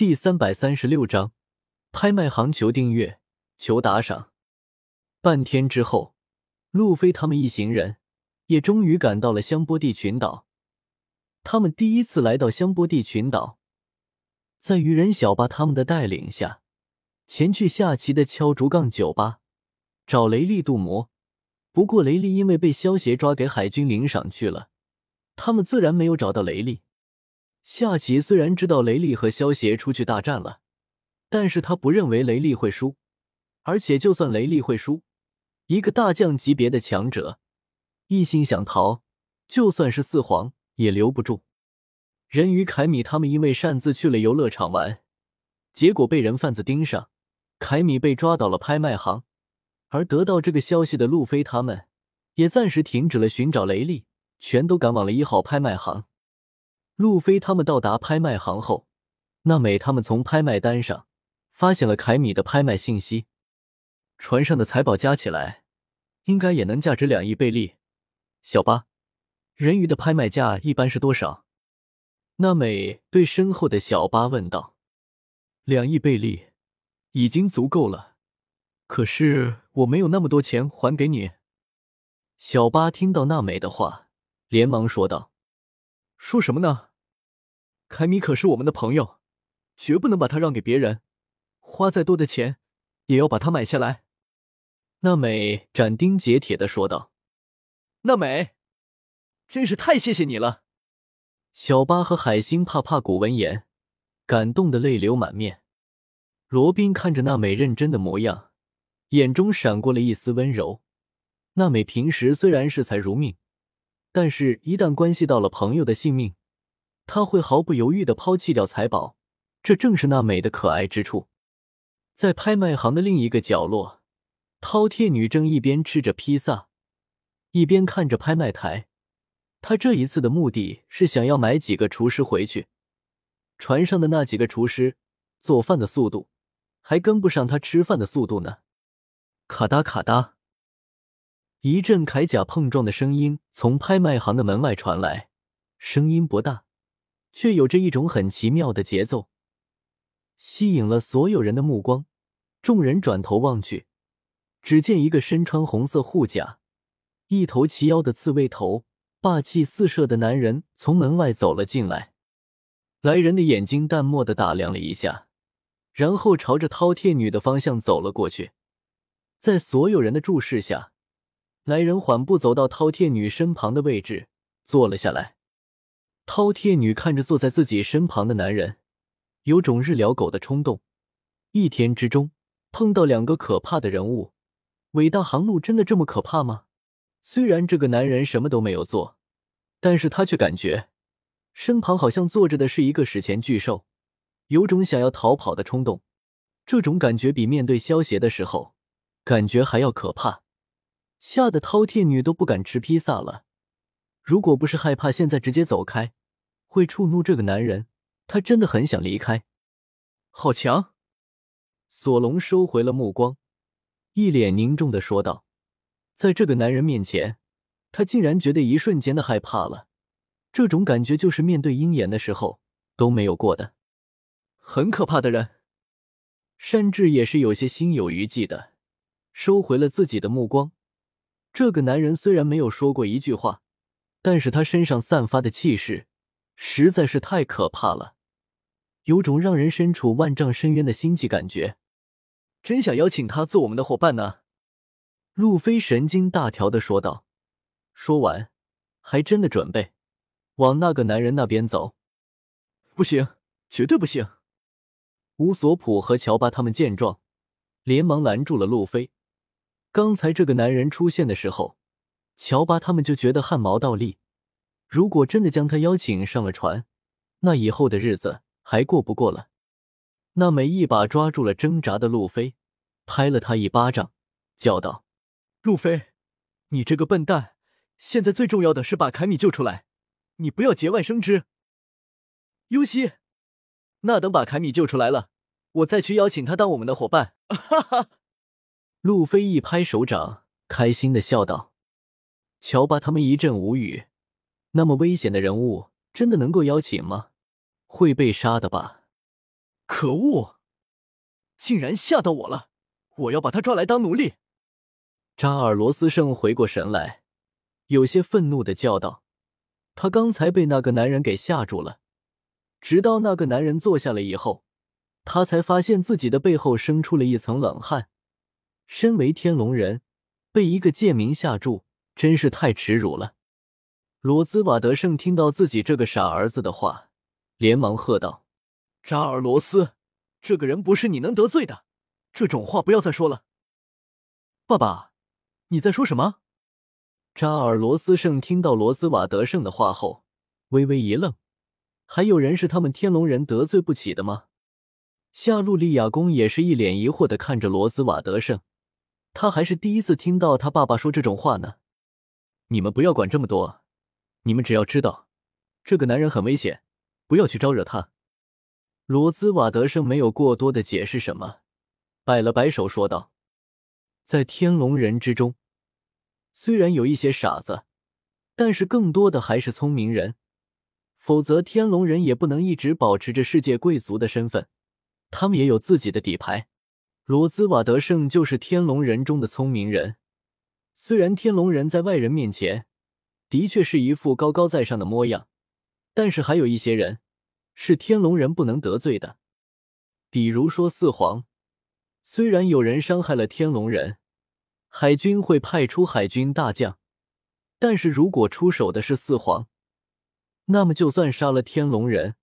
第三百三十六章，拍卖行求订阅，求打赏。半天之后，路飞他们一行人也终于赶到了香波地群岛。他们第一次来到香波地群岛，在愚人小巴他们的带领下，前去下棋的敲竹杠酒吧找雷利镀魔。不过雷利因为被萧协抓给海军领赏去了，他们自然没有找到雷利。夏奇虽然知道雷利和萧协出去大战了，但是他不认为雷利会输，而且就算雷利会输，一个大将级别的强者，一心想逃，就算是四皇也留不住。人鱼凯米他们因为擅自去了游乐场玩，结果被人贩子盯上，凯米被抓到了拍卖行，而得到这个消息的路飞他们，也暂时停止了寻找雷利，全都赶往了一号拍卖行。路飞他们到达拍卖行后，娜美他们从拍卖单上发现了凯米的拍卖信息。船上的财宝加起来，应该也能价值两亿贝利。小八，人鱼的拍卖价一般是多少？娜美对身后的小八问道。两亿贝利，已经足够了。可是我没有那么多钱还给你。小八听到娜美的话，连忙说道：“说什么呢？”凯米可是我们的朋友，绝不能把他让给别人。花再多的钱，也要把他买下来。”娜美斩钉截铁的说道。“娜美，真是太谢谢你了。”小巴和海星怕怕古闻言，感动的泪流满面。罗宾看着娜美认真的模样，眼中闪过了一丝温柔。娜美平时虽然视财如命，但是一旦关系到了朋友的性命，他会毫不犹豫的抛弃掉财宝，这正是那美的可爱之处。在拍卖行的另一个角落，饕餮女正一边吃着披萨，一边看着拍卖台。她这一次的目的是想要买几个厨师回去。船上的那几个厨师做饭的速度还跟不上他吃饭的速度呢。咔哒咔哒，一阵铠甲碰撞的声音从拍卖行的门外传来，声音不大。却有着一种很奇妙的节奏，吸引了所有人的目光。众人转头望去，只见一个身穿红色护甲、一头齐腰的刺猬头、霸气四射的男人从门外走了进来。来人的眼睛淡漠的打量了一下，然后朝着饕餮女的方向走了过去。在所有人的注视下，来人缓步走到饕餮女身旁的位置，坐了下来。饕餮女看着坐在自己身旁的男人，有种日了狗的冲动。一天之中碰到两个可怕的人物，伟大航路真的这么可怕吗？虽然这个男人什么都没有做，但是他却感觉身旁好像坐着的是一个史前巨兽，有种想要逃跑的冲动。这种感觉比面对萧邪的时候感觉还要可怕，吓得饕餮女都不敢吃披萨了。如果不是害怕现在直接走开。会触怒这个男人，他真的很想离开。好强！索隆收回了目光，一脸凝重的说道：“在这个男人面前，他竟然觉得一瞬间的害怕了。这种感觉就是面对鹰眼的时候都没有过的，很可怕的人。”山治也是有些心有余悸的，收回了自己的目光。这个男人虽然没有说过一句话，但是他身上散发的气势。实在是太可怕了，有种让人身处万丈深渊的心悸感觉。真想邀请他做我们的伙伴呢。”路飞神经大条的说道。说完，还真的准备往那个男人那边走。不行，绝对不行！乌索普和乔巴他们见状，连忙拦住了路飞。刚才这个男人出现的时候，乔巴他们就觉得汗毛倒立。如果真的将他邀请上了船，那以后的日子还过不过了？娜美一把抓住了挣扎的路飞，拍了他一巴掌，叫道：“路飞，你这个笨蛋！现在最重要的是把凯米救出来，你不要节外生枝。”尤西，那等把凯米救出来了，我再去邀请他当我们的伙伴。哈哈！路飞一拍手掌，开心的笑道。乔巴他们一阵无语。那么危险的人物，真的能够邀请吗？会被杀的吧？可恶！竟然吓到我了！我要把他抓来当奴隶！扎尔罗斯圣回过神来，有些愤怒的叫道：“他刚才被那个男人给吓住了，直到那个男人坐下了以后，他才发现自己的背后生出了一层冷汗。身为天龙人，被一个贱民吓住，真是太耻辱了。”罗兹瓦德胜听到自己这个傻儿子的话，连忙喝道：“扎尔罗斯，这个人不是你能得罪的，这种话不要再说了。”爸爸，你在说什么？扎尔罗斯胜听到罗兹瓦德胜的话后，微微一愣。还有人是他们天龙人得罪不起的吗？夏露利亚公也是一脸疑惑的看着罗兹瓦德胜，他还是第一次听到他爸爸说这种话呢。你们不要管这么多。你们只要知道，这个男人很危险，不要去招惹他。罗兹瓦德胜没有过多的解释什么，摆了摆手说道：“在天龙人之中，虽然有一些傻子，但是更多的还是聪明人。否则，天龙人也不能一直保持着世界贵族的身份，他们也有自己的底牌。罗兹瓦德胜就是天龙人中的聪明人。虽然天龙人在外人面前……”的确是一副高高在上的模样，但是还有一些人是天龙人不能得罪的，比如说四皇。虽然有人伤害了天龙人，海军会派出海军大将，但是如果出手的是四皇，那么就算杀了天龙人，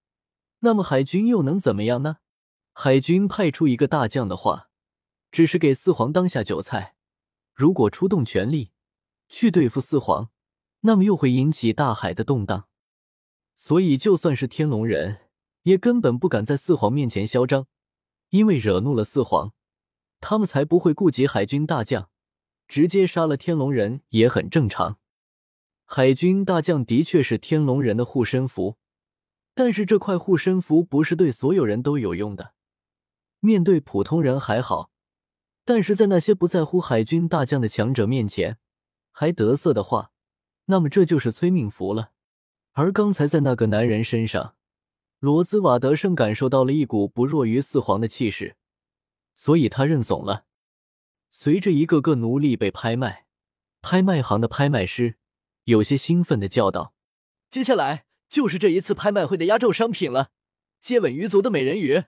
那么海军又能怎么样呢？海军派出一个大将的话，只是给四皇当下酒菜；如果出动全力去对付四皇，那么又会引起大海的动荡，所以就算是天龙人，也根本不敢在四皇面前嚣张，因为惹怒了四皇，他们才不会顾及海军大将，直接杀了天龙人也很正常。海军大将的确是天龙人的护身符，但是这块护身符不是对所有人都有用的，面对普通人还好，但是在那些不在乎海军大将的强者面前，还得瑟的话。那么这就是催命符了。而刚才在那个男人身上，罗兹瓦德胜感受到了一股不弱于四皇的气势，所以他认怂了。随着一个个奴隶被拍卖，拍卖行的拍卖师有些兴奋的叫道：“接下来就是这一次拍卖会的压轴商品了，接吻鱼族的美人鱼。”